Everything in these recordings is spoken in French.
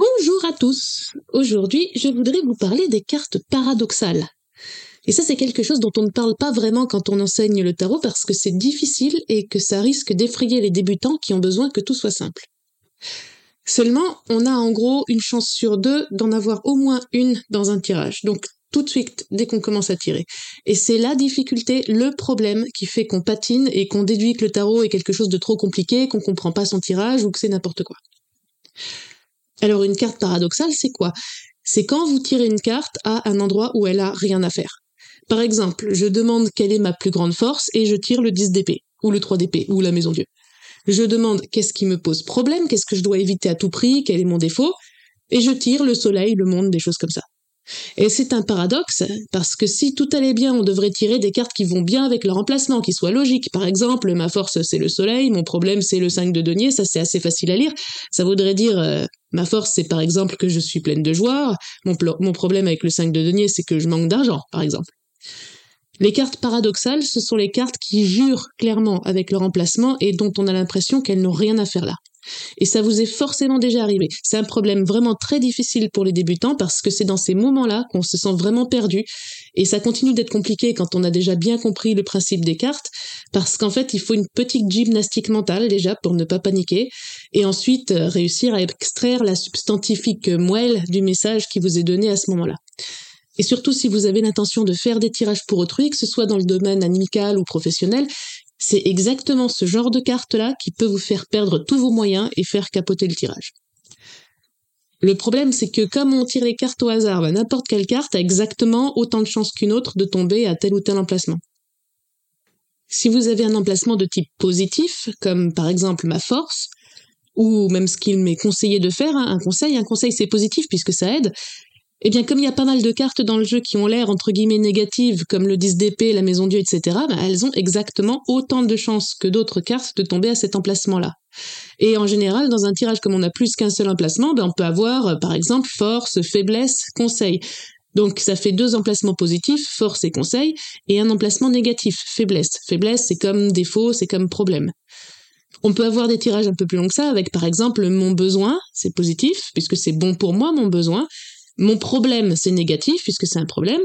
Bonjour à tous. Aujourd'hui, je voudrais vous parler des cartes paradoxales. Et ça, c'est quelque chose dont on ne parle pas vraiment quand on enseigne le tarot parce que c'est difficile et que ça risque d'effrayer les débutants qui ont besoin que tout soit simple. Seulement, on a en gros une chance sur deux d'en avoir au moins une dans un tirage. Donc, tout de suite, dès qu'on commence à tirer. Et c'est la difficulté, le problème qui fait qu'on patine et qu'on déduit que le tarot est quelque chose de trop compliqué, qu'on comprend pas son tirage ou que c'est n'importe quoi. Alors une carte paradoxale, c'est quoi? C'est quand vous tirez une carte à un endroit où elle a rien à faire. Par exemple, je demande quelle est ma plus grande force et je tire le 10 d'épée, ou le 3 d'épée, ou la maison Dieu. Je demande qu'est-ce qui me pose problème, qu'est-ce que je dois éviter à tout prix, quel est mon défaut, et je tire le soleil, le monde, des choses comme ça. Et c'est un paradoxe, parce que si tout allait bien, on devrait tirer des cartes qui vont bien avec leur emplacement, qui soient logiques. Par exemple, ma force c'est le soleil, mon problème c'est le 5 de denier, ça c'est assez facile à lire. Ça voudrait dire, euh, ma force c'est par exemple que je suis pleine de joie, mon, mon problème avec le 5 de denier c'est que je manque d'argent, par exemple. Les cartes paradoxales, ce sont les cartes qui jurent clairement avec leur emplacement et dont on a l'impression qu'elles n'ont rien à faire là. Et ça vous est forcément déjà arrivé. C'est un problème vraiment très difficile pour les débutants parce que c'est dans ces moments-là qu'on se sent vraiment perdu. Et ça continue d'être compliqué quand on a déjà bien compris le principe des cartes parce qu'en fait, il faut une petite gymnastique mentale déjà pour ne pas paniquer et ensuite euh, réussir à extraire la substantifique moelle du message qui vous est donné à ce moment-là. Et surtout, si vous avez l'intention de faire des tirages pour autrui, que ce soit dans le domaine amical ou professionnel, c'est exactement ce genre de carte-là qui peut vous faire perdre tous vos moyens et faire capoter le tirage. Le problème, c'est que comme on tire les cartes au hasard, bah, n'importe quelle carte a exactement autant de chances qu'une autre de tomber à tel ou tel emplacement. Si vous avez un emplacement de type positif, comme par exemple ma force, ou même ce qu'il m'est conseillé de faire, hein, un conseil, un conseil c'est positif puisque ça aide, eh bien, comme il y a pas mal de cartes dans le jeu qui ont l'air entre guillemets négatives, comme le 10 d'épée, la maison Dieu, etc., ben, elles ont exactement autant de chances que d'autres cartes de tomber à cet emplacement-là. Et en général, dans un tirage comme on a plus qu'un seul emplacement, ben, on peut avoir, euh, par exemple, force, faiblesse, conseil. Donc ça fait deux emplacements positifs, force et conseil, et un emplacement négatif, faiblesse. Faiblesse, c'est comme défaut, c'est comme problème. On peut avoir des tirages un peu plus longs que ça, avec par exemple mon besoin, c'est positif, puisque c'est bon pour moi mon besoin, mon problème, c'est négatif, puisque c'est un problème.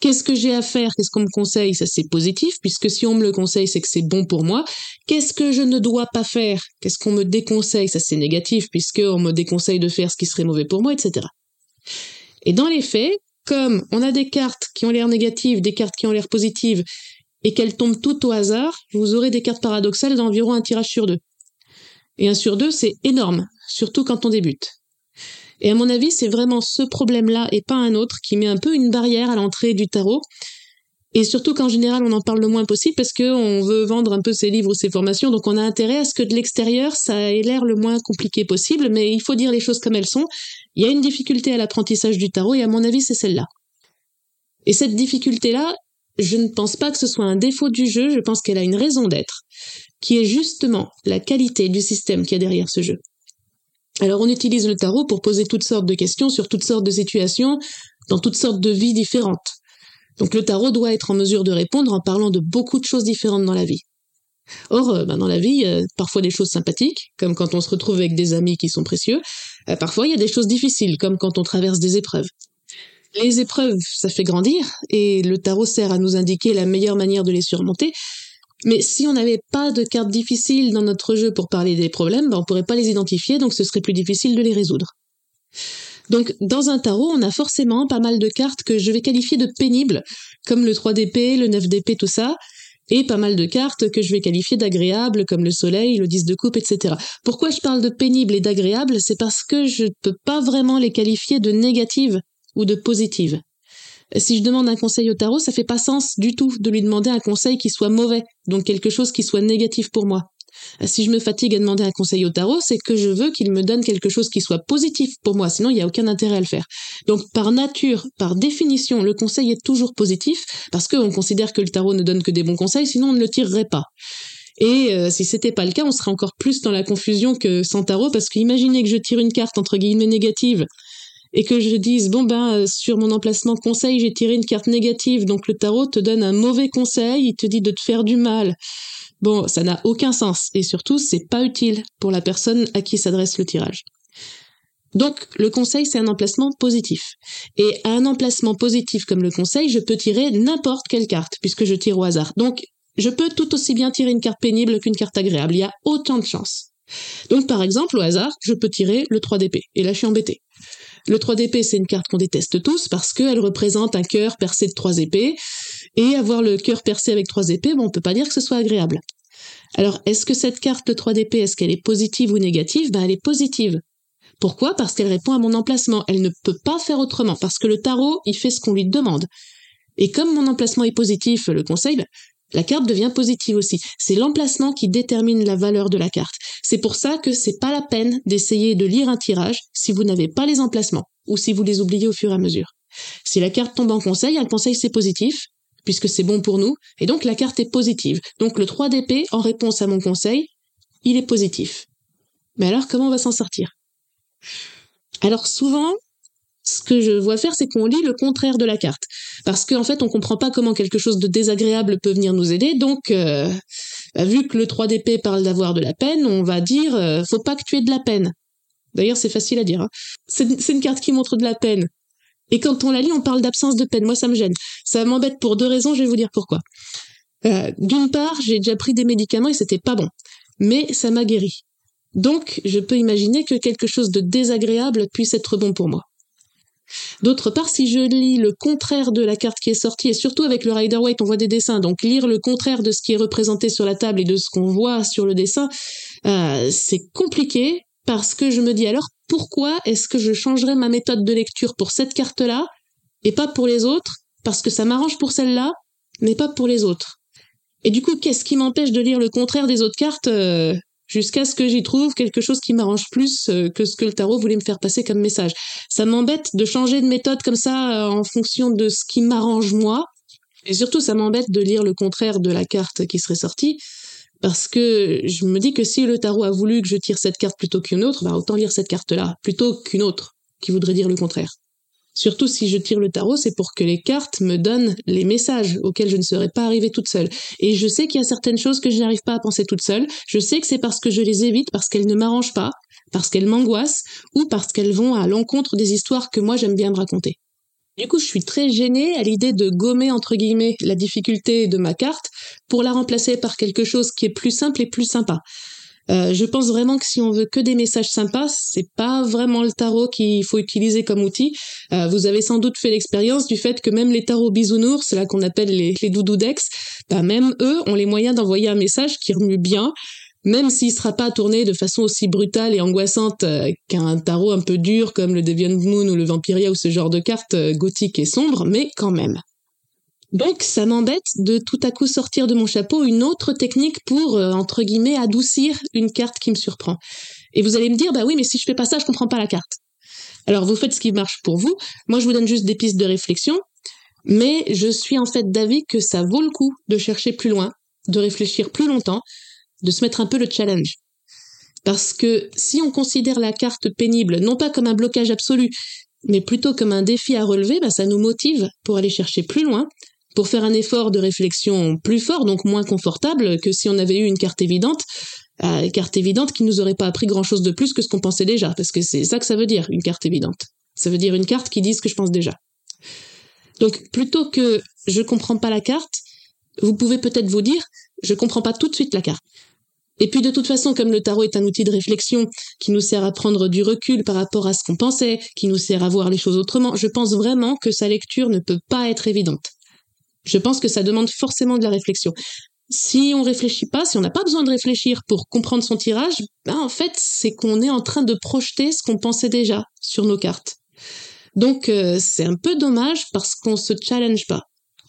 Qu'est-ce que j'ai à faire? Qu'est-ce qu'on me conseille? Ça, c'est positif, puisque si on me le conseille, c'est que c'est bon pour moi. Qu'est-ce que je ne dois pas faire? Qu'est-ce qu'on me déconseille? Ça, c'est négatif, puisqu'on me déconseille de faire ce qui serait mauvais pour moi, etc. Et dans les faits, comme on a des cartes qui ont l'air négatives, des cartes qui ont l'air positives, et qu'elles tombent toutes au hasard, vous aurez des cartes paradoxales d'environ un tirage sur deux. Et un sur deux, c'est énorme, surtout quand on débute. Et à mon avis, c'est vraiment ce problème-là et pas un autre qui met un peu une barrière à l'entrée du tarot. Et surtout qu'en général, on en parle le moins possible parce qu'on veut vendre un peu ses livres ou ses formations, donc on a intérêt à ce que de l'extérieur, ça ait l'air le moins compliqué possible, mais il faut dire les choses comme elles sont. Il y a une difficulté à l'apprentissage du tarot et à mon avis, c'est celle-là. Et cette difficulté-là, je ne pense pas que ce soit un défaut du jeu, je pense qu'elle a une raison d'être, qui est justement la qualité du système qui y a derrière ce jeu. Alors on utilise le tarot pour poser toutes sortes de questions sur toutes sortes de situations, dans toutes sortes de vies différentes. Donc le tarot doit être en mesure de répondre en parlant de beaucoup de choses différentes dans la vie. Or, euh, ben, dans la vie, a parfois des choses sympathiques, comme quand on se retrouve avec des amis qui sont précieux. Euh, parfois, il y a des choses difficiles, comme quand on traverse des épreuves. Les épreuves, ça fait grandir, et le tarot sert à nous indiquer la meilleure manière de les surmonter, mais si on n'avait pas de cartes difficiles dans notre jeu pour parler des problèmes, ben on pourrait pas les identifier, donc ce serait plus difficile de les résoudre. Donc, dans un tarot, on a forcément pas mal de cartes que je vais qualifier de pénibles, comme le 3 d'épée, le 9 d'épée, tout ça, et pas mal de cartes que je vais qualifier d'agréables, comme le soleil, le 10 de coupe, etc. Pourquoi je parle de pénibles et d'agréables? C'est parce que je ne peux pas vraiment les qualifier de négatives ou de positives si je demande un conseil au tarot, ça fait pas sens du tout de lui demander un conseil qui soit mauvais, donc quelque chose qui soit négatif pour moi. Si je me fatigue à demander un conseil au tarot, c'est que je veux qu'il me donne quelque chose qui soit positif pour moi, sinon il n'y a aucun intérêt à le faire. Donc par nature, par définition, le conseil est toujours positif, parce qu'on considère que le tarot ne donne que des bons conseils, sinon on ne le tirerait pas. Et euh, si c'était pas le cas, on serait encore plus dans la confusion que sans tarot, parce qu'imaginez que je tire une carte entre guillemets négative et que je dise bon ben euh, sur mon emplacement conseil j'ai tiré une carte négative. Donc le tarot te donne un mauvais conseil. Il te dit de te faire du mal. Bon ça n'a aucun sens. Et surtout c'est pas utile pour la personne à qui s'adresse le tirage. Donc le conseil c'est un emplacement positif. Et à un emplacement positif comme le conseil je peux tirer n'importe quelle carte puisque je tire au hasard. Donc je peux tout aussi bien tirer une carte pénible qu'une carte agréable. Il y a autant de chances. Donc par exemple au hasard je peux tirer le 3 d'épée. Et là je suis embêté le 3 d'épée, c'est une carte qu'on déteste tous parce qu'elle représente un cœur percé de trois épées. Et avoir le cœur percé avec trois épées, bon, on peut pas dire que ce soit agréable. Alors, est-ce que cette carte, le 3 d'épée, est-ce qu'elle est positive ou négative? Ben, elle est positive. Pourquoi? Parce qu'elle répond à mon emplacement. Elle ne peut pas faire autrement, parce que le tarot, il fait ce qu'on lui demande. Et comme mon emplacement est positif, le conseil, la carte devient positive aussi. C'est l'emplacement qui détermine la valeur de la carte. C'est pour ça que c'est pas la peine d'essayer de lire un tirage si vous n'avez pas les emplacements ou si vous les oubliez au fur et à mesure. Si la carte tombe en conseil, un conseil c'est positif puisque c'est bon pour nous et donc la carte est positive. Donc le 3 d'épée en réponse à mon conseil, il est positif. Mais alors comment on va s'en sortir? Alors souvent, ce que je vois faire, c'est qu'on lit le contraire de la carte. Parce qu'en fait, on comprend pas comment quelque chose de désagréable peut venir nous aider. Donc, euh, bah, vu que le 3 d'épée parle d'avoir de la peine, on va dire euh, faut pas que tu aies de la peine. D'ailleurs, c'est facile à dire. Hein. C'est une carte qui montre de la peine. Et quand on la lit, on parle d'absence de peine. Moi, ça me gêne. Ça m'embête pour deux raisons, je vais vous dire pourquoi. Euh, d'une part, j'ai déjà pris des médicaments et c'était pas bon. Mais ça m'a guéri. Donc, je peux imaginer que quelque chose de désagréable puisse être bon pour moi. D'autre part, si je lis le contraire de la carte qui est sortie, et surtout avec le Rider Waite, on voit des dessins, donc lire le contraire de ce qui est représenté sur la table et de ce qu'on voit sur le dessin, euh, c'est compliqué parce que je me dis alors pourquoi est-ce que je changerais ma méthode de lecture pour cette carte-là et pas pour les autres? Parce que ça m'arrange pour celle-là, mais pas pour les autres. Et du coup, qu'est-ce qui m'empêche de lire le contraire des autres cartes euh, jusqu'à ce que j'y trouve quelque chose qui m'arrange plus euh, que ce que le tarot voulait me faire passer comme message. Ça m'embête de changer de méthode comme ça euh, en fonction de ce qui m'arrange moi. Et surtout, ça m'embête de lire le contraire de la carte qui serait sortie, parce que je me dis que si le tarot a voulu que je tire cette carte plutôt qu'une autre, bah autant lire cette carte-là, plutôt qu'une autre, qui voudrait dire le contraire. Surtout si je tire le tarot, c'est pour que les cartes me donnent les messages auxquels je ne serais pas arrivée toute seule. Et je sais qu'il y a certaines choses que je n'arrive pas à penser toute seule. Je sais que c'est parce que je les évite, parce qu'elles ne m'arrangent pas, parce qu'elles m'angoissent, ou parce qu'elles vont à l'encontre des histoires que moi j'aime bien me raconter. Du coup, je suis très gênée à l'idée de gommer, entre guillemets, la difficulté de ma carte pour la remplacer par quelque chose qui est plus simple et plus sympa. Euh, je pense vraiment que si on veut que des messages sympas, c'est pas vraiment le tarot qu'il faut utiliser comme outil. Euh, vous avez sans doute fait l'expérience du fait que même les tarots bisounours, c'est là qu'on appelle les, les doudoudex, bah même eux ont les moyens d'envoyer un message qui remue bien, même s'il sera pas tourné de façon aussi brutale et angoissante euh, qu'un tarot un peu dur comme le Deviant Moon ou le Vampiria ou ce genre de cartes gothiques et sombres, mais quand même. Donc ça m'embête de tout à coup sortir de mon chapeau une autre technique pour, euh, entre guillemets, adoucir une carte qui me surprend. Et vous allez me dire, bah oui, mais si je fais pas ça, je comprends pas la carte. Alors vous faites ce qui marche pour vous. Moi, je vous donne juste des pistes de réflexion. Mais je suis en fait d'avis que ça vaut le coup de chercher plus loin, de réfléchir plus longtemps, de se mettre un peu le challenge. Parce que si on considère la carte pénible non pas comme un blocage absolu, mais plutôt comme un défi à relever, bah, ça nous motive pour aller chercher plus loin, pour faire un effort de réflexion plus fort, donc moins confortable que si on avait eu une carte évidente, euh, carte évidente qui nous aurait pas appris grand chose de plus que ce qu'on pensait déjà, parce que c'est ça que ça veut dire, une carte évidente. Ça veut dire une carte qui dit ce que je pense déjà. Donc, plutôt que je comprends pas la carte, vous pouvez peut-être vous dire, je comprends pas tout de suite la carte. Et puis de toute façon, comme le tarot est un outil de réflexion qui nous sert à prendre du recul par rapport à ce qu'on pensait, qui nous sert à voir les choses autrement, je pense vraiment que sa lecture ne peut pas être évidente. Je pense que ça demande forcément de la réflexion. Si on réfléchit pas, si on n'a pas besoin de réfléchir pour comprendre son tirage, ben en fait, c'est qu'on est en train de projeter ce qu'on pensait déjà sur nos cartes. Donc euh, c'est un peu dommage parce qu'on se challenge pas.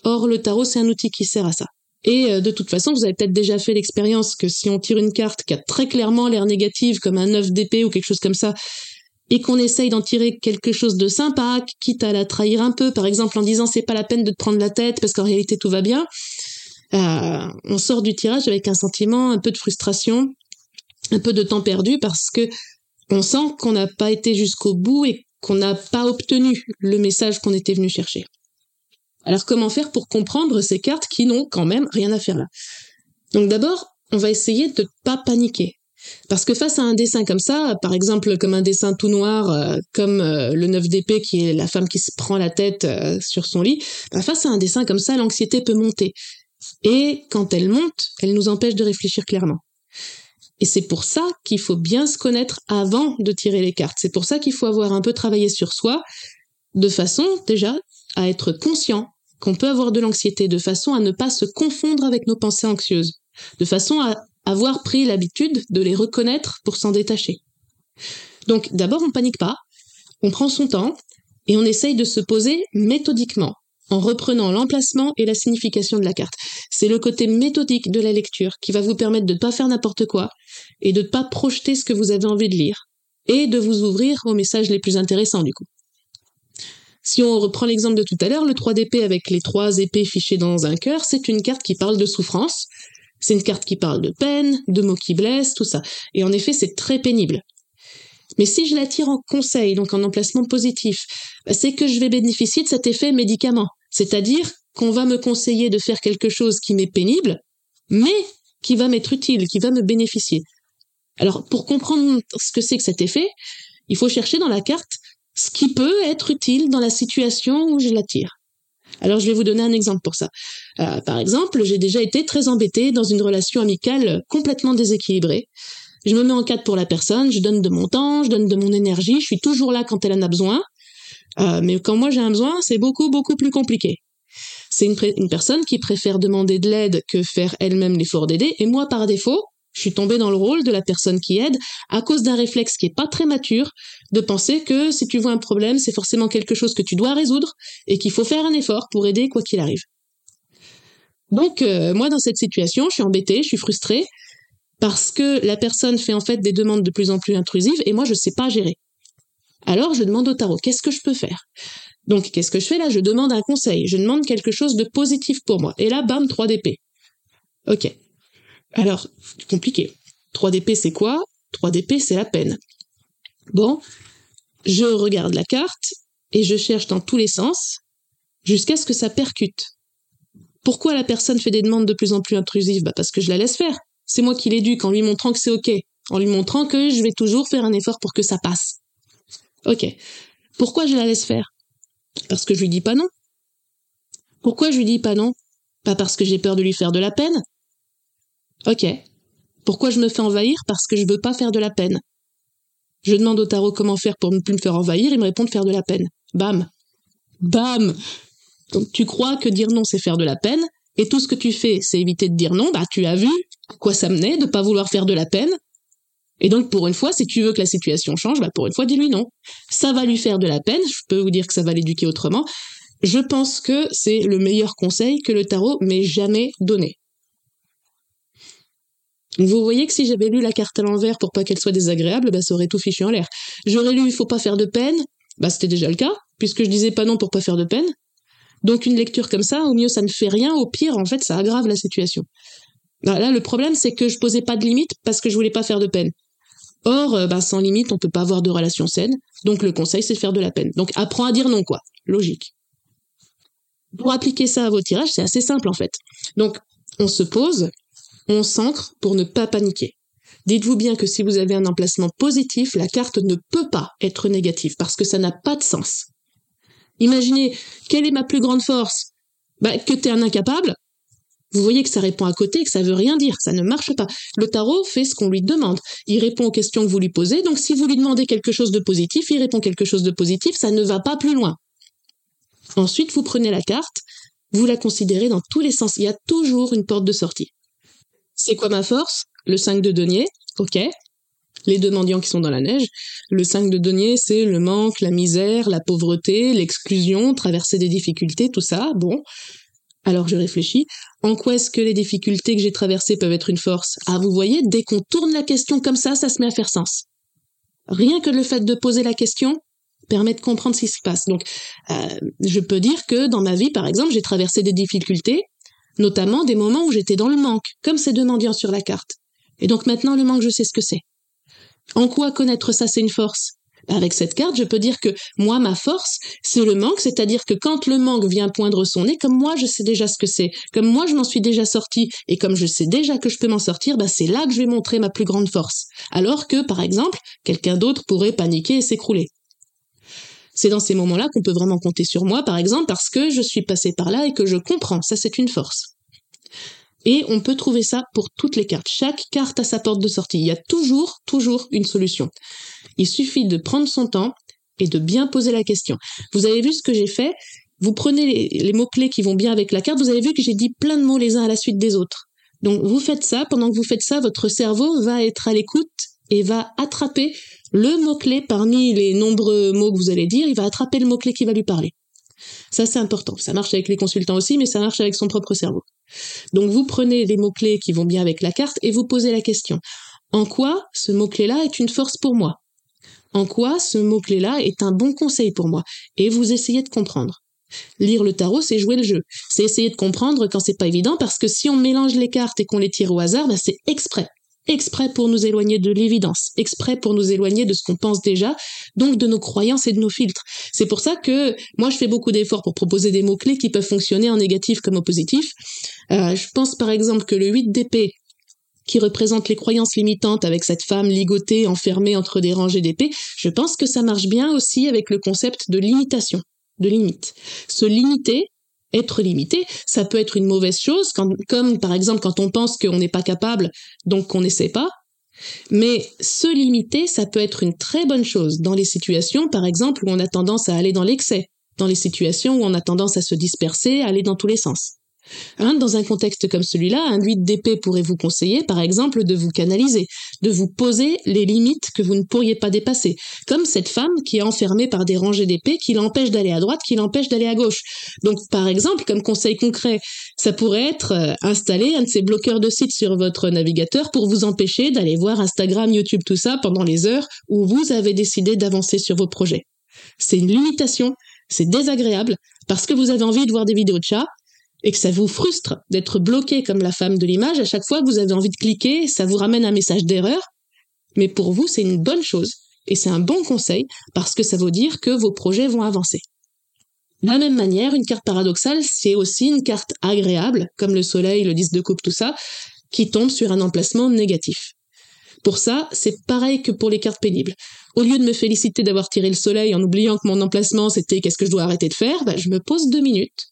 Or le tarot c'est un outil qui sert à ça. Et euh, de toute façon, vous avez peut-être déjà fait l'expérience que si on tire une carte qui a très clairement l'air négative, comme un 9 d'épée ou quelque chose comme ça, et qu'on essaye d'en tirer quelque chose de sympa, quitte à la trahir un peu, par exemple en disant c'est pas la peine de te prendre la tête parce qu'en réalité tout va bien, euh, on sort du tirage avec un sentiment, un peu de frustration, un peu de temps perdu parce que on sent qu'on n'a pas été jusqu'au bout et qu'on n'a pas obtenu le message qu'on était venu chercher. Alors comment faire pour comprendre ces cartes qui n'ont quand même rien à faire là? Donc d'abord, on va essayer de ne pas paniquer. Parce que face à un dessin comme ça, par exemple comme un dessin tout noir, euh, comme euh, le 9 d'épée qui est la femme qui se prend la tête euh, sur son lit, bah, face à un dessin comme ça, l'anxiété peut monter. Et quand elle monte, elle nous empêche de réfléchir clairement. Et c'est pour ça qu'il faut bien se connaître avant de tirer les cartes. C'est pour ça qu'il faut avoir un peu travaillé sur soi, de façon déjà à être conscient qu'on peut avoir de l'anxiété, de façon à ne pas se confondre avec nos pensées anxieuses, de façon à avoir pris l'habitude de les reconnaître pour s'en détacher. Donc d'abord on panique pas, on prend son temps et on essaye de se poser méthodiquement en reprenant l'emplacement et la signification de la carte. C'est le côté méthodique de la lecture qui va vous permettre de ne pas faire n'importe quoi et de ne pas projeter ce que vous avez envie de lire et de vous ouvrir aux messages les plus intéressants du coup. Si on reprend l'exemple de tout à l'heure, le 3 d'épée avec les trois épées fichées dans un cœur, c'est une carte qui parle de souffrance, c'est une carte qui parle de peine, de mots qui blessent, tout ça. Et en effet, c'est très pénible. Mais si je la tire en conseil, donc en emplacement positif, c'est que je vais bénéficier de cet effet médicament. C'est-à-dire qu'on va me conseiller de faire quelque chose qui m'est pénible, mais qui va m'être utile, qui va me bénéficier. Alors, pour comprendre ce que c'est que cet effet, il faut chercher dans la carte ce qui peut être utile dans la situation où je la tire. Alors je vais vous donner un exemple pour ça. Euh, par exemple, j'ai déjà été très embêtée dans une relation amicale complètement déséquilibrée. Je me mets en cadre pour la personne, je donne de mon temps, je donne de mon énergie, je suis toujours là quand elle en a besoin. Euh, mais quand moi j'ai un besoin, c'est beaucoup, beaucoup plus compliqué. C'est une, une personne qui préfère demander de l'aide que faire elle-même l'effort d'aider, et moi par défaut, je suis tombée dans le rôle de la personne qui aide à cause d'un réflexe qui est pas très mature de penser que si tu vois un problème, c'est forcément quelque chose que tu dois résoudre et qu'il faut faire un effort pour aider quoi qu'il arrive. Donc euh, moi dans cette situation, je suis embêtée, je suis frustrée parce que la personne fait en fait des demandes de plus en plus intrusives et moi je sais pas gérer. Alors je demande au tarot qu'est-ce que je peux faire? Donc qu'est-ce que je fais là? Je demande un conseil, je demande quelque chose de positif pour moi. Et là bam 3 d'épée. OK. Alors, compliqué. 3DP, c'est quoi? 3DP, c'est la peine. Bon, je regarde la carte et je cherche dans tous les sens jusqu'à ce que ça percute. Pourquoi la personne fait des demandes de plus en plus intrusives? Bah Parce que je la laisse faire. C'est moi qui l'éduque en lui montrant que c'est OK, en lui montrant que je vais toujours faire un effort pour que ça passe. OK. Pourquoi je la laisse faire? Parce que je lui dis pas non. Pourquoi je lui dis pas non? Pas parce que j'ai peur de lui faire de la peine Ok. Pourquoi je me fais envahir? Parce que je veux pas faire de la peine. Je demande au tarot comment faire pour ne plus me faire envahir, il me répond de faire de la peine. Bam. Bam. Donc tu crois que dire non c'est faire de la peine, et tout ce que tu fais c'est éviter de dire non, bah tu as vu à quoi ça menait de pas vouloir faire de la peine. Et donc pour une fois, si tu veux que la situation change, bah pour une fois dis-lui non. Ça va lui faire de la peine, je peux vous dire que ça va l'éduquer autrement. Je pense que c'est le meilleur conseil que le tarot m'ait jamais donné. Vous voyez que si j'avais lu la carte à l'envers pour pas qu'elle soit désagréable, bah ça aurait tout fichu en l'air. J'aurais lu il faut pas faire de peine, bah c'était déjà le cas, puisque je disais pas non pour pas faire de peine. Donc une lecture comme ça, au mieux ça ne fait rien, au pire en fait ça aggrave la situation. Bah, là le problème c'est que je posais pas de limite parce que je voulais pas faire de peine. Or, euh, bah, sans limite, on peut pas avoir de relation saine, donc le conseil c'est de faire de la peine. Donc apprends à dire non quoi, logique. Pour appliquer ça à vos tirages, c'est assez simple en fait. Donc on se pose, on s'ancre pour ne pas paniquer. Dites-vous bien que si vous avez un emplacement positif, la carte ne peut pas être négative parce que ça n'a pas de sens. Imaginez, quelle est ma plus grande force? Bah, Que t'es un incapable. Vous voyez que ça répond à côté, que ça veut rien dire, ça ne marche pas. Le tarot fait ce qu'on lui demande. Il répond aux questions que vous lui posez, donc si vous lui demandez quelque chose de positif, il répond quelque chose de positif, ça ne va pas plus loin. Ensuite, vous prenez la carte, vous la considérez dans tous les sens. Il y a toujours une porte de sortie. C'est quoi ma force? Le 5 de denier, ok. Les deux mendiants qui sont dans la neige. Le 5 de denier, c'est le manque, la misère, la pauvreté, l'exclusion, traverser des difficultés, tout ça. Bon. Alors je réfléchis. En quoi est-ce que les difficultés que j'ai traversées peuvent être une force? Ah, vous voyez, dès qu'on tourne la question comme ça, ça se met à faire sens. Rien que le fait de poser la question permet de comprendre ce qui se passe. Donc, euh, je peux dire que dans ma vie, par exemple, j'ai traversé des difficultés notamment des moments où j'étais dans le manque, comme ces deux mendiants sur la carte. Et donc maintenant, le manque, je sais ce que c'est. En quoi connaître ça, c'est une force? Bah, Avec cette carte, je peux dire que moi, ma force, c'est le manque, c'est-à-dire que quand le manque vient poindre son nez, comme moi, je sais déjà ce que c'est, comme moi, je m'en suis déjà sorti, et comme je sais déjà que je peux m'en sortir, bah, c'est là que je vais montrer ma plus grande force. Alors que, par exemple, quelqu'un d'autre pourrait paniquer et s'écrouler. C'est dans ces moments-là qu'on peut vraiment compter sur moi, par exemple, parce que je suis passé par là et que je comprends. Ça, c'est une force. Et on peut trouver ça pour toutes les cartes. Chaque carte a sa porte de sortie. Il y a toujours, toujours une solution. Il suffit de prendre son temps et de bien poser la question. Vous avez vu ce que j'ai fait? Vous prenez les, mots-clés qui vont bien avec la carte. Vous avez vu que j'ai dit plein de mots les uns à la suite des autres. Donc vous faites ça. Pendant que vous faites ça, votre cerveau va être à l'écoute et va attraper le mot-clé parmi les nombreux mots que vous allez dire, il va attraper le mot-clé qui va lui parler. Ça, c'est important. Ça marche avec les consultants aussi, mais ça marche avec son propre cerveau. Donc, vous prenez les mots-clés qui vont bien avec la carte et vous posez la question. En quoi ce mot-clé-là est une force pour moi? En quoi ce mot-clé-là est un bon conseil pour moi? Et vous essayez de comprendre. Lire le tarot, c'est jouer le jeu. C'est essayer de comprendre quand c'est pas évident parce que si on mélange les cartes et qu'on les tire au hasard, bah c'est exprès exprès pour nous éloigner de l'évidence, exprès pour nous éloigner de ce qu'on pense déjà, donc de nos croyances et de nos filtres. C'est pour ça que moi je fais beaucoup d'efforts pour proposer des mots-clés qui peuvent fonctionner en négatif comme en positif. Euh, je pense par exemple que le 8 d'épée qui représente les croyances limitantes avec cette femme ligotée, enfermée entre des rangées d'épées, je pense que ça marche bien aussi avec le concept de limitation, de limite. Se limiter, être limité, ça peut être une mauvaise chose, comme par exemple quand on pense qu'on n'est pas capable, donc qu'on n'essaie pas. Mais se limiter, ça peut être une très bonne chose dans les situations, par exemple, où on a tendance à aller dans l'excès, dans les situations où on a tendance à se disperser, à aller dans tous les sens. Hein, dans un contexte comme celui-là, un 8 d'épée pourrait vous conseiller, par exemple, de vous canaliser, de vous poser les limites que vous ne pourriez pas dépasser, comme cette femme qui est enfermée par des rangées d'épées qui l'empêchent d'aller à droite, qui l'empêchent d'aller à gauche. Donc, par exemple, comme conseil concret, ça pourrait être euh, installer un de ces bloqueurs de sites sur votre navigateur pour vous empêcher d'aller voir Instagram, YouTube, tout ça pendant les heures où vous avez décidé d'avancer sur vos projets. C'est une limitation, c'est désagréable, parce que vous avez envie de voir des vidéos de chats, et que ça vous frustre d'être bloqué comme la femme de l'image, à chaque fois que vous avez envie de cliquer, ça vous ramène un message d'erreur. Mais pour vous, c'est une bonne chose et c'est un bon conseil parce que ça veut dire que vos projets vont avancer. De la même manière, une carte paradoxale, c'est aussi une carte agréable, comme le soleil, le 10 de coupe, tout ça, qui tombe sur un emplacement négatif. Pour ça, c'est pareil que pour les cartes pénibles. Au lieu de me féliciter d'avoir tiré le soleil en oubliant que mon emplacement c'était qu'est-ce que je dois arrêter de faire, bah, je me pose deux minutes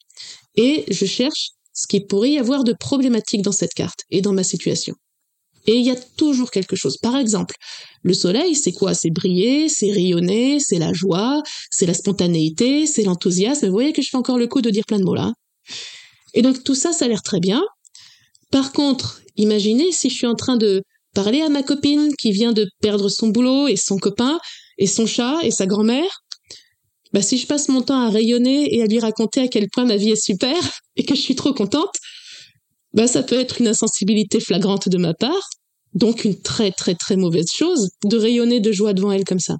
et je cherche ce qui pourrait y avoir de problématique dans cette carte et dans ma situation. Et il y a toujours quelque chose. Par exemple, le soleil, c'est quoi? C'est briller, c'est rayonner, c'est la joie, c'est la spontanéité, c'est l'enthousiasme. Vous voyez que je fais encore le coup de dire plein de mots là. Et donc tout ça, ça a l'air très bien. Par contre, imaginez si je suis en train de parler à ma copine qui vient de perdre son boulot et son copain et son chat et sa grand-mère. Bah si je passe mon temps à rayonner et à lui raconter à quel point ma vie est super et que je suis trop contente, bah ça peut être une insensibilité flagrante de ma part, donc une très très très mauvaise chose de rayonner de joie devant elle comme ça.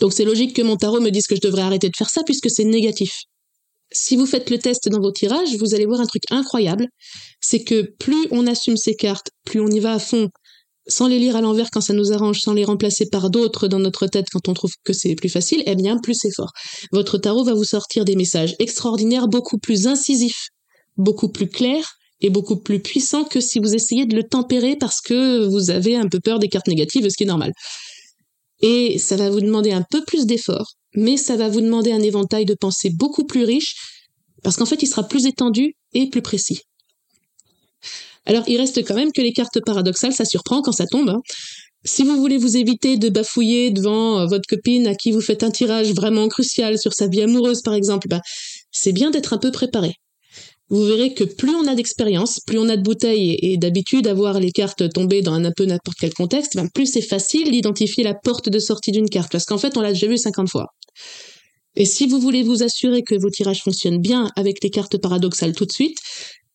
Donc c'est logique que mon tarot me dise que je devrais arrêter de faire ça puisque c'est négatif. Si vous faites le test dans vos tirages, vous allez voir un truc incroyable, c'est que plus on assume ces cartes, plus on y va à fond, sans les lire à l'envers quand ça nous arrange, sans les remplacer par d'autres dans notre tête quand on trouve que c'est plus facile, eh bien plus c'est fort. Votre tarot va vous sortir des messages extraordinaires, beaucoup plus incisifs, beaucoup plus clairs, est beaucoup plus puissant que si vous essayez de le tempérer parce que vous avez un peu peur des cartes négatives, ce qui est normal. Et ça va vous demander un peu plus d'effort, mais ça va vous demander un éventail de pensée beaucoup plus riche, parce qu'en fait, il sera plus étendu et plus précis. Alors, il reste quand même que les cartes paradoxales, ça surprend quand ça tombe. Hein. Si vous voulez vous éviter de bafouiller devant euh, votre copine à qui vous faites un tirage vraiment crucial sur sa vie amoureuse, par exemple, bah, c'est bien d'être un peu préparé vous verrez que plus on a d'expérience, plus on a de bouteilles et, d'habitude à voir les cartes tomber dans un, peu n'importe quel contexte, ben plus c'est facile d'identifier la porte de sortie d'une carte, parce qu'en fait on l'a déjà vu 50 fois. Et si vous voulez vous assurer que vos tirages fonctionnent bien avec les cartes paradoxales tout de suite,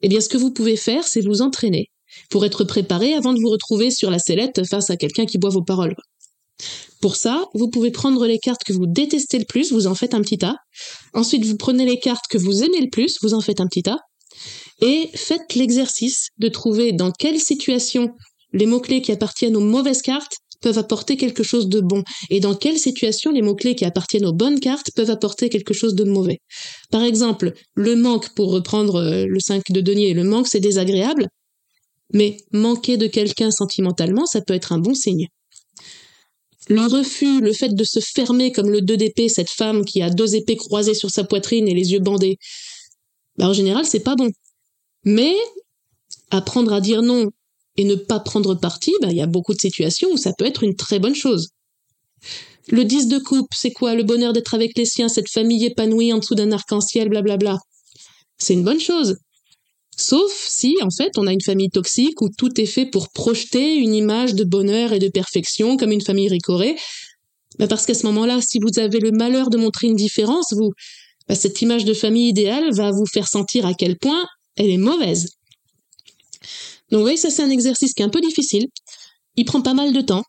eh bien ce que vous pouvez faire, c'est vous entraîner pour être préparé avant de vous retrouver sur la sellette face à quelqu'un qui boit vos paroles. Pour ça, vous pouvez prendre les cartes que vous détestez le plus, vous en faites un petit tas. Ensuite, vous prenez les cartes que vous aimez le plus, vous en faites un petit tas. Et faites l'exercice de trouver dans quelle situation les mots-clés qui appartiennent aux mauvaises cartes peuvent apporter quelque chose de bon et dans quelle situation les mots-clés qui appartiennent aux bonnes cartes peuvent apporter quelque chose de mauvais? Par exemple, le manque, pour reprendre euh, le 5 de denier, le manque c'est désagréable, mais manquer de quelqu'un sentimentalement, ça peut être un bon signe. Le refus, le fait de se fermer comme le 2 d'épée, cette femme qui a deux épées croisées sur sa poitrine et les yeux bandés, bah en général, c'est pas bon. Mais apprendre à dire non et ne pas prendre parti, bah, il y a beaucoup de situations où ça peut être une très bonne chose. Le 10 de coupe, c'est quoi Le bonheur d'être avec les siens, cette famille épanouie en dessous d'un arc-en-ciel, blablabla. C'est une bonne chose. Sauf si, en fait, on a une famille toxique où tout est fait pour projeter une image de bonheur et de perfection comme une famille ricorée. Bah parce qu'à ce moment-là, si vous avez le malheur de montrer une différence, vous, bah cette image de famille idéale va vous faire sentir à quel point elle est mauvaise. Donc, vous voyez, ça c'est un exercice qui est un peu difficile. Il prend pas mal de temps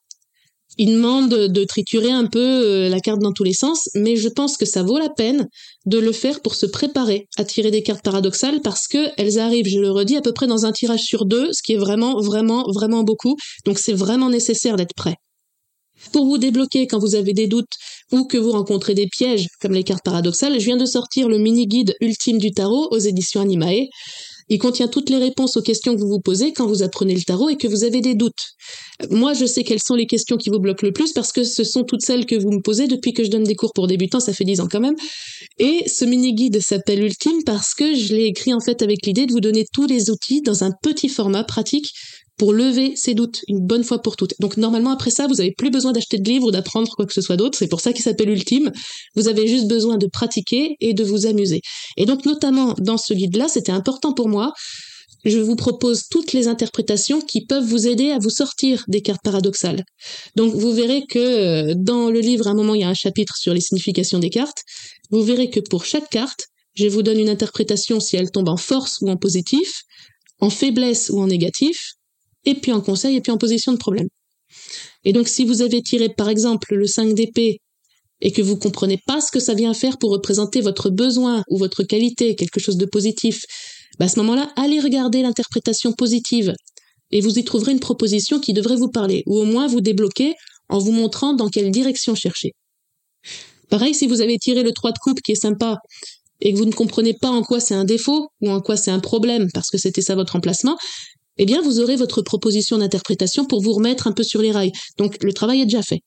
il demande de triturer un peu euh, la carte dans tous les sens, mais je pense que ça vaut la peine de le faire pour se préparer à tirer des cartes paradoxales parce que elles arrivent, je le redis, à peu près dans un tirage sur deux, ce qui est vraiment, vraiment, vraiment beaucoup. Donc c'est vraiment nécessaire d'être prêt. Pour vous débloquer quand vous avez des doutes ou que vous rencontrez des pièges comme les cartes paradoxales, je viens de sortir le mini guide ultime du tarot aux éditions Animae. Il contient toutes les réponses aux questions que vous vous posez quand vous apprenez le tarot et que vous avez des doutes. Moi, je sais quelles sont les questions qui vous bloquent le plus parce que ce sont toutes celles que vous me posez depuis que je donne des cours pour débutants, ça fait dix ans quand même. Et ce mini-guide s'appelle Ultime parce que je l'ai écrit en fait avec l'idée de vous donner tous les outils dans un petit format pratique pour lever ces doutes une bonne fois pour toutes. Donc normalement après ça, vous n'avez plus besoin d'acheter de livres ou d'apprendre quoi que ce soit d'autre. C'est pour ça qu'il s'appelle Ultime. Vous avez juste besoin de pratiquer et de vous amuser. Et donc notamment dans ce guide-là, c'était important pour moi. Je vous propose toutes les interprétations qui peuvent vous aider à vous sortir des cartes paradoxales. Donc vous verrez que euh, dans le livre, à un moment, il y a un chapitre sur les significations des cartes. Vous verrez que pour chaque carte, je vous donne une interprétation si elle tombe en force ou en positif, en faiblesse ou en négatif, et puis en conseil, et puis en position de problème. Et donc si vous avez tiré par exemple le 5 d'épée et que vous comprenez pas ce que ça vient faire pour représenter votre besoin ou votre qualité, quelque chose de positif, bah à ce moment-là, allez regarder l'interprétation positive et vous y trouverez une proposition qui devrait vous parler, ou au moins vous débloquer en vous montrant dans quelle direction chercher. Pareil, si vous avez tiré le 3 de coupe qui est sympa et que vous ne comprenez pas en quoi c'est un défaut ou en quoi c'est un problème parce que c'était ça votre emplacement, eh bien vous aurez votre proposition d'interprétation pour vous remettre un peu sur les rails. Donc le travail est déjà fait.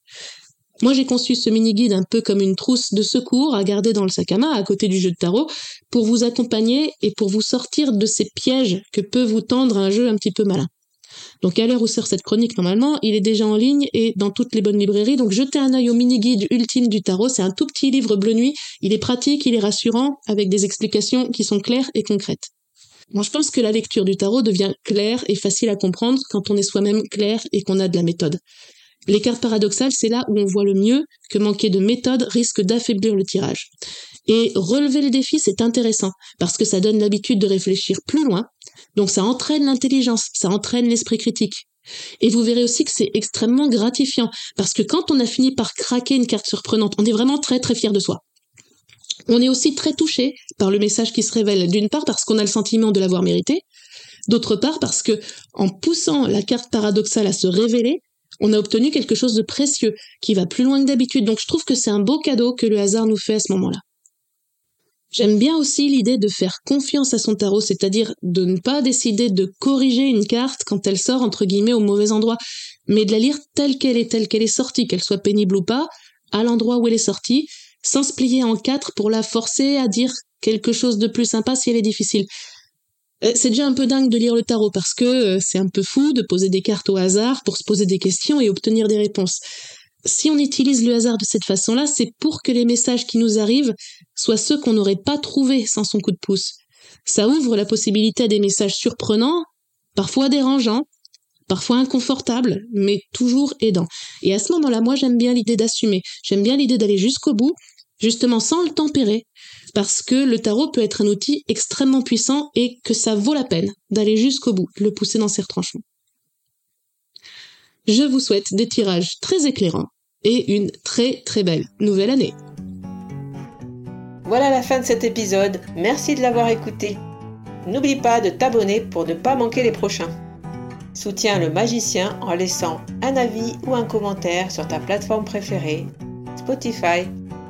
Moi, j'ai conçu ce mini-guide un peu comme une trousse de secours à garder dans le sac à main à côté du jeu de tarot pour vous accompagner et pour vous sortir de ces pièges que peut vous tendre un jeu un petit peu malin. Donc à l'heure où sort cette chronique normalement, il est déjà en ligne et dans toutes les bonnes librairies. Donc jetez un œil au mini-guide ultime du tarot. C'est un tout petit livre bleu nuit. Il est pratique, il est rassurant, avec des explications qui sont claires et concrètes. Moi, je pense que la lecture du tarot devient claire et facile à comprendre quand on est soi-même clair et qu'on a de la méthode. Les cartes paradoxales, c'est là où on voit le mieux que manquer de méthode risque d'affaiblir le tirage. Et relever le défi, c'est intéressant, parce que ça donne l'habitude de réfléchir plus loin, donc ça entraîne l'intelligence, ça entraîne l'esprit critique. Et vous verrez aussi que c'est extrêmement gratifiant, parce que quand on a fini par craquer une carte surprenante, on est vraiment très très fier de soi. On est aussi très touché par le message qui se révèle, d'une part parce qu'on a le sentiment de l'avoir mérité, d'autre part parce que, en poussant la carte paradoxale à se révéler, on a obtenu quelque chose de précieux, qui va plus loin que d'habitude. Donc je trouve que c'est un beau cadeau que le hasard nous fait à ce moment-là. J'aime bien aussi l'idée de faire confiance à son tarot, c'est-à-dire de ne pas décider de corriger une carte quand elle sort entre guillemets au mauvais endroit, mais de la lire telle qu'elle est, telle qu'elle est sortie, qu'elle soit pénible ou pas, à l'endroit où elle est sortie, sans se plier en quatre pour la forcer à dire quelque chose de plus sympa si elle est difficile. Euh, c'est déjà un peu dingue de lire le tarot parce que euh, c'est un peu fou de poser des cartes au hasard pour se poser des questions et obtenir des réponses. Si on utilise le hasard de cette façon-là, c'est pour que les messages qui nous arrivent soient ceux qu'on n'aurait pas trouvés sans son coup de pouce. Ça ouvre la possibilité à des messages surprenants, parfois dérangeants, parfois inconfortables, mais toujours aidants. Et à ce moment-là, moi j'aime bien l'idée d'assumer, j'aime bien l'idée d'aller jusqu'au bout, justement sans le tempérer, parce que le tarot peut être un outil extrêmement puissant et que ça vaut la peine d'aller jusqu'au bout, le pousser dans ses retranchements. Je vous souhaite des tirages très éclairants et une très très belle nouvelle année. Voilà la fin de cet épisode, merci de l'avoir écouté. N'oublie pas de t'abonner pour ne pas manquer les prochains. Soutiens le magicien en laissant un avis ou un commentaire sur ta plateforme préférée, Spotify